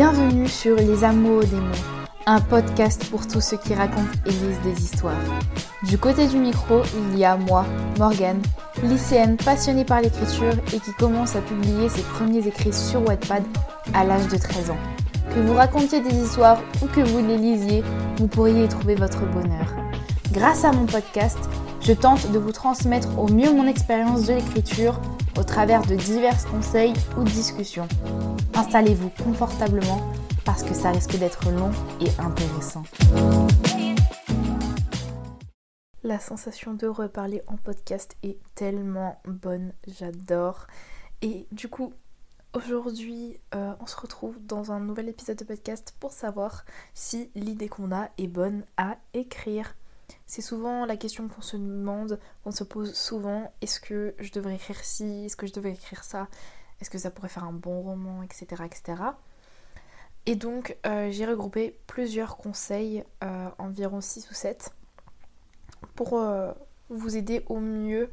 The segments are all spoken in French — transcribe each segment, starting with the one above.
Bienvenue sur Les Amours des mots, un podcast pour tous ceux qui racontent et lisent des histoires. Du côté du micro, il y a moi, Morgane, lycéenne passionnée par l'écriture et qui commence à publier ses premiers écrits sur Wattpad à l'âge de 13 ans. Que vous racontiez des histoires ou que vous les lisiez, vous pourriez y trouver votre bonheur. Grâce à mon podcast, je tente de vous transmettre au mieux mon expérience de l'écriture au travers de divers conseils ou discussions. Installez-vous confortablement parce que ça risque d'être long et intéressant. La sensation de reparler en podcast est tellement bonne, j'adore. Et du coup, aujourd'hui, euh, on se retrouve dans un nouvel épisode de podcast pour savoir si l'idée qu'on a est bonne à écrire. C'est souvent la question qu'on se demande, qu'on se pose souvent, est-ce que je devrais écrire ci, est-ce que je devrais écrire ça, est-ce que ça pourrait faire un bon roman, etc. etc. Et donc euh, j'ai regroupé plusieurs conseils, euh, environ 6 ou 7, pour euh, vous aider au mieux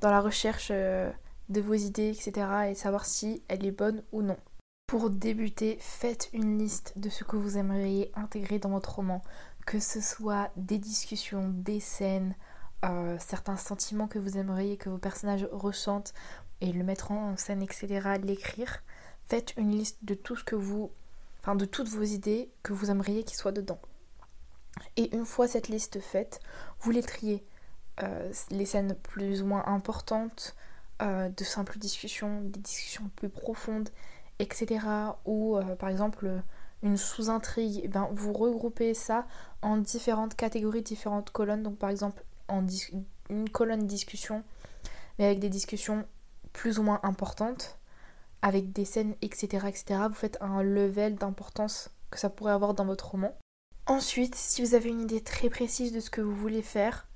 dans la recherche de vos idées, etc. et savoir si elle est bonne ou non. Pour débuter, faites une liste de ce que vous aimeriez intégrer dans votre roman que ce soit des discussions, des scènes, euh, certains sentiments que vous aimeriez que vos personnages ressentent et le mettre en scène, etc., l'écrire. Faites une liste de tout ce que vous. Enfin, de toutes vos idées que vous aimeriez qu'ils soient dedans. Et une fois cette liste faite, vous les. Euh, les scènes plus ou moins importantes, euh, de simples discussions, des discussions plus profondes, etc. Ou par exemple une sous-intrigue, eh ben, vous regroupez ça en différentes catégories, différentes colonnes. Donc par exemple en une colonne discussion, mais avec des discussions plus ou moins importantes, avec des scènes, etc. etc. Vous faites un level d'importance que ça pourrait avoir dans votre roman. Ensuite, si vous avez une idée très précise de ce que vous voulez faire,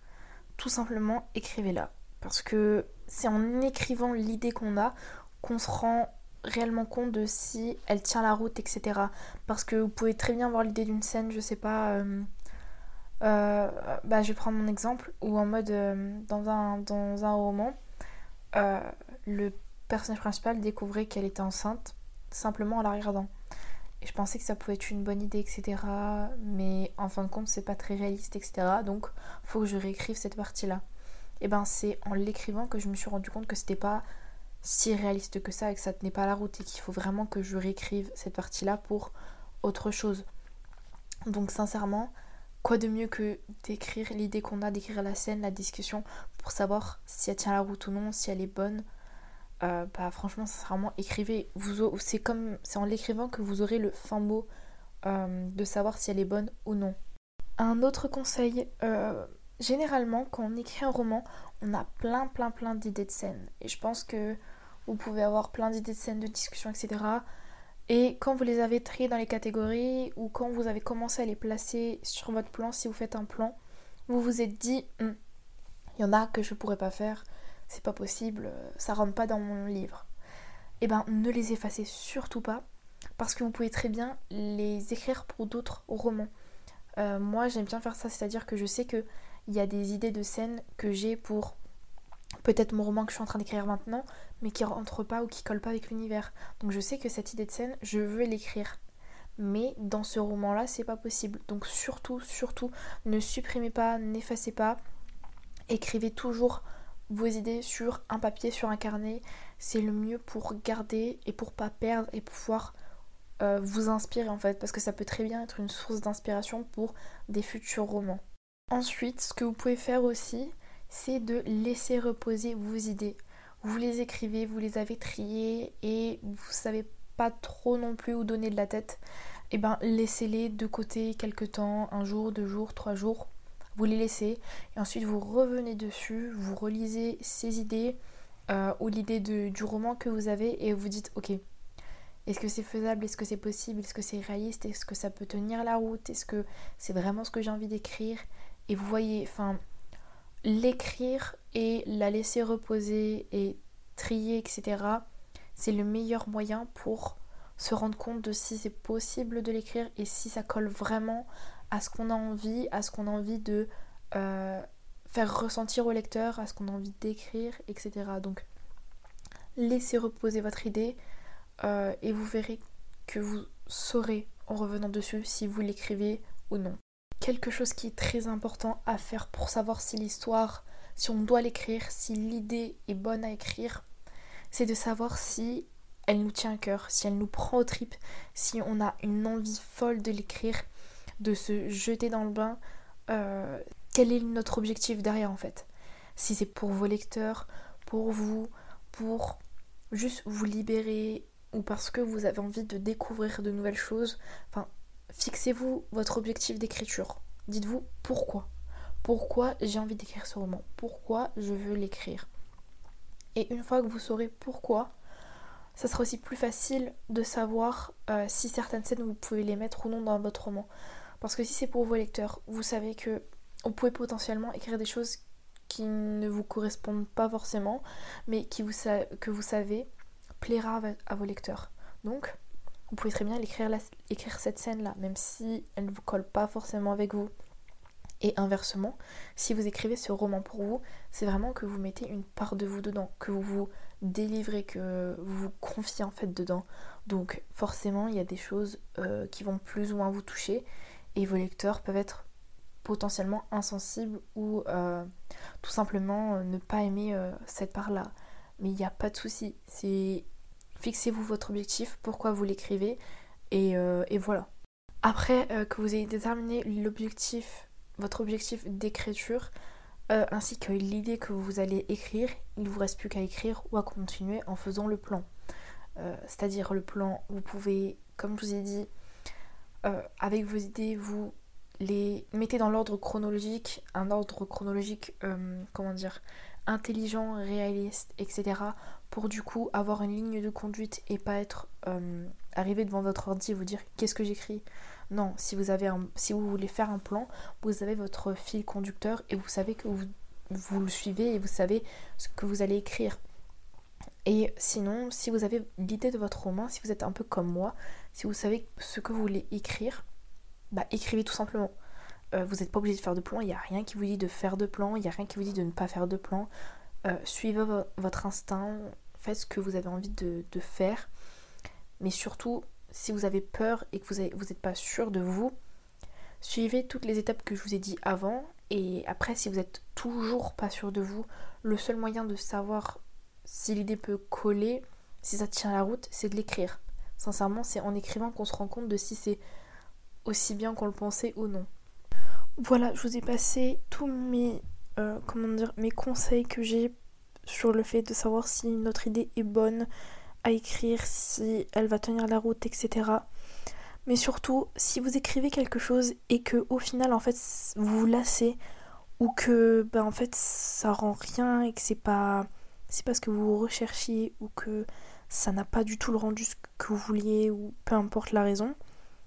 tout simplement écrivez-la. Parce que c'est en écrivant l'idée qu'on a qu'on se rend réellement compte de si elle tient la route, etc. Parce que vous pouvez très bien avoir l'idée d'une scène, je sais pas. Euh, euh, bah, je vais prendre mon exemple, où en mode euh, dans, un, dans un roman, le personnage principal découvrait qu'elle était enceinte simplement en la regardant. Et je pensais que ça pouvait être une bonne idée, etc. Mais en fin de compte, c'est pas très réaliste, etc. Donc, faut que je réécrive cette partie-là. Et ben, c'est en l'écrivant que je me suis rendu compte que c'était pas si réaliste que ça et que ça tenait pas la route et qu'il faut vraiment que je réécrive cette partie-là pour autre chose. Donc sincèrement, quoi de mieux que d'écrire l'idée qu'on a, d'écrire la scène, la discussion pour savoir si elle tient la route ou non, si elle est bonne? Euh, bah franchement, sincèrement, écrivez. Vous, c'est comme, c'est en l'écrivant que vous aurez le fin mot euh, de savoir si elle est bonne ou non. Un autre conseil, euh, généralement, quand on écrit un roman, on a plein, plein, plein d'idées de scènes. Et je pense que vous pouvez avoir plein d'idées de scènes, de discussions, etc. Et quand vous les avez triées dans les catégories ou quand vous avez commencé à les placer sur votre plan, si vous faites un plan, vous vous êtes dit, hum, il y en a que je pourrais pas faire, c'est pas possible, ça rentre pas dans mon livre. Et eh ben, ne les effacez surtout pas parce que vous pouvez très bien les écrire pour d'autres romans. Euh, moi, j'aime bien faire ça, c'est-à-dire que je sais que il y a des idées de scènes que j'ai pour peut-être mon roman que je suis en train d'écrire maintenant, mais qui rentre pas ou qui colle pas avec l'univers. Donc je sais que cette idée de scène, je veux l'écrire. Mais dans ce roman-là, c'est pas possible. Donc surtout, surtout, ne supprimez pas, n'effacez pas. Écrivez toujours vos idées sur un papier, sur un carnet. C'est le mieux pour garder et pour pas perdre et pouvoir euh, vous inspirer en fait. Parce que ça peut très bien être une source d'inspiration pour des futurs romans. Ensuite, ce que vous pouvez faire aussi, c'est de laisser reposer vos idées. Vous les écrivez, vous les avez triées et vous savez pas trop non plus où donner de la tête. Et eh ben laissez-les de côté quelques temps, un jour, deux jours, trois jours. Vous les laissez et ensuite vous revenez dessus, vous relisez ces idées euh, ou l'idée du roman que vous avez et vous dites ok, est-ce que c'est faisable? Est-ce que c'est possible? Est-ce que c'est réaliste? Est-ce que ça peut tenir la route? Est-ce que c'est vraiment ce que j'ai envie d'écrire? Et vous voyez, enfin, l'écrire et la laisser reposer et trier, etc., c'est le meilleur moyen pour se rendre compte de si c'est possible de l'écrire et si ça colle vraiment à ce qu'on a envie, à ce qu'on a envie de euh, faire ressentir au lecteur, à ce qu'on a envie d'écrire, etc. Donc laissez reposer votre idée euh, et vous verrez que vous saurez en revenant dessus si vous l'écrivez ou non. Quelque chose qui est très important à faire pour savoir si l'histoire, si on doit l'écrire, si l'idée est bonne à écrire, c'est de savoir si elle nous tient à cœur, si elle nous prend au tripes, si on a une envie folle de l'écrire, de se jeter dans le bain. Euh, quel est notre objectif derrière en fait Si c'est pour vos lecteurs, pour vous, pour juste vous libérer ou parce que vous avez envie de découvrir de nouvelles choses. Fixez-vous votre objectif d'écriture. Dites-vous pourquoi. Pourquoi j'ai envie d'écrire ce roman? Pourquoi je veux l'écrire? Et une fois que vous saurez pourquoi, ça sera aussi plus facile de savoir euh, si certaines scènes vous pouvez les mettre ou non dans votre roman. Parce que si c'est pour vos lecteurs, vous savez que vous pouvez potentiellement écrire des choses qui ne vous correspondent pas forcément, mais qui vous que vous savez plaira à vos lecteurs. Donc, vous pouvez très bien écrire, cette scène-là, même si elle ne vous colle pas forcément avec vous. Et inversement, si vous écrivez ce roman pour vous, c'est vraiment que vous mettez une part de vous dedans, que vous vous délivrez, que vous vous confiez en fait dedans. Donc forcément, il y a des choses euh, qui vont plus ou moins vous toucher et vos lecteurs peuvent être potentiellement insensibles ou euh, tout simplement euh, ne pas aimer cette part-là. Mais il n'y a pas de souci. C'est fixez-vous votre objectif, pourquoi vous l'écrivez et, et, voilà. Après que vous ayez déterminé l'objectif votre objectif d'écriture euh, ainsi que l'idée que vous allez écrire, il ne vous reste plus qu'à écrire ou à continuer en faisant le plan. Euh, c'est-à-dire le plan, vous pouvez, comme je vous ai dit, euh, avec vos idées, vous les mettez dans l'ordre chronologique, un ordre chronologique, comment dire, intelligent, réaliste, etc. pour du coup avoir une ligne de conduite et pas être arrivé devant votre ordi et vous dire qu'est-ce que j'écris? Non, si vous, avez si vous voulez faire un plan, vous avez votre fil conducteur et vous savez que vous, vous le suivez et vous savez ce que vous allez écrire. Et sinon, si vous avez l'idée de votre roman, si vous êtes un peu comme moi, si vous savez ce que vous voulez écrire, bah écrivez tout simplement. Euh, vous n'êtes pas obligé de faire de plan, il n'y a rien qui vous dit de faire de plan, il n'y a rien qui vous dit de ne pas faire de plan. Euh, suivez votre instinct, faites ce que vous avez envie de, faire. Mais surtout, si vous avez peur et que vous n'êtes pas sûr de vous, suivez toutes les étapes que je vous ai dit avant. Et après, si vous êtes toujours pas sûr de vous, le seul moyen de savoir si l'idée peut coller, si ça tient la route, c'est de l'écrire. Sincèrement, c'est en écrivant qu'on se rend compte de si c'est aussi bien qu'on le pensait ou non. Voilà, je vous ai passé tous mes, euh, conseils que j'ai sur le fait de savoir si notre idée est bonne, à écrire, si elle va tenir la route, etc. Mais surtout, si vous écrivez quelque chose et que au final, en fait, vous vous lassez ou que, ben, en fait, ça rend rien et que c'est pas, c'est parce que vous recherchiez ou que ça n'a pas du tout le rendu que vous vouliez ou peu importe la raison,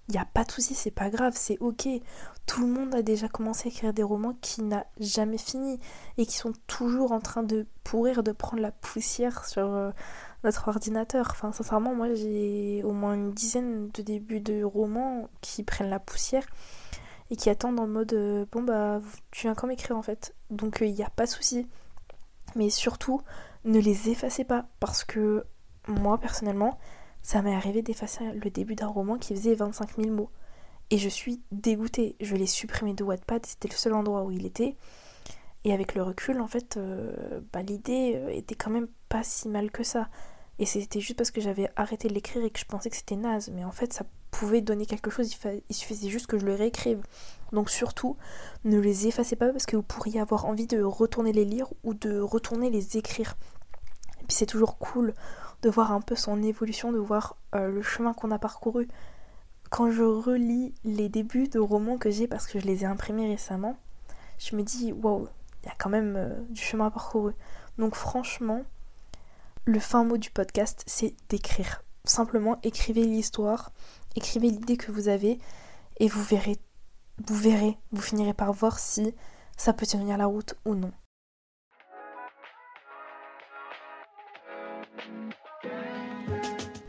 il n'y a pas de souci, c'est pas grave, c'est ok. Tout le monde a déjà commencé à écrire des romans qui n'a jamais fini et qui sont toujours en train de pourrir, de prendre la poussière sur, euh, notre ordinateur. Enfin, sincèrement, moi j'ai au moins une dizaine de débuts de romans qui prennent la poussière et qui attendent en mode euh, bon bah tu viens quand m'écrire en fait. Donc il euh, n'y a pas de souci. Mais surtout, ne les effacez pas parce que moi personnellement, ça m'est arrivé d'effacer le début d'un roman qui faisait 25 000 mots. Et je suis dégoûtée. Je l'ai supprimé de Wattpad, c'était le seul endroit où il était. Et avec le recul, en fait, euh, bah, l'idée était quand même pas si mal que ça. Et c'était juste parce que j'avais arrêté de l'écrire et que je pensais que c'était naze. Mais en fait, ça pouvait donner quelque chose, il, suffisait juste que je le réécrive. Donc surtout, ne les effacez pas parce que vous pourriez avoir envie de retourner les lire ou de retourner les écrire. Et puis c'est toujours cool de voir un peu son évolution, de voir euh, le chemin qu'on a parcouru. Quand je relis les débuts de romans que j'ai parce que je les ai imprimés récemment, je me dis, waouh, il y a quand même euh, du chemin parcouru. Donc franchement, le fin mot du podcast, c'est d'écrire. Simplement, écrivez l'histoire, écrivez l'idée que vous avez et vous verrez, vous verrez, vous finirez par voir si ça peut tenir la route ou non.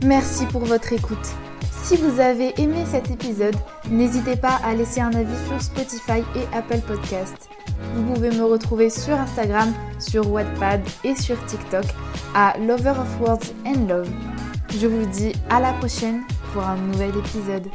Merci pour votre écoute. Si vous avez aimé cet épisode, n'hésitez pas à laisser un avis sur Spotify et Apple Podcast. Vous pouvez me retrouver sur Instagram, sur Wattpad et sur TikTok à Lover of Words and Love. Je vous dis à la prochaine pour un nouvel épisode.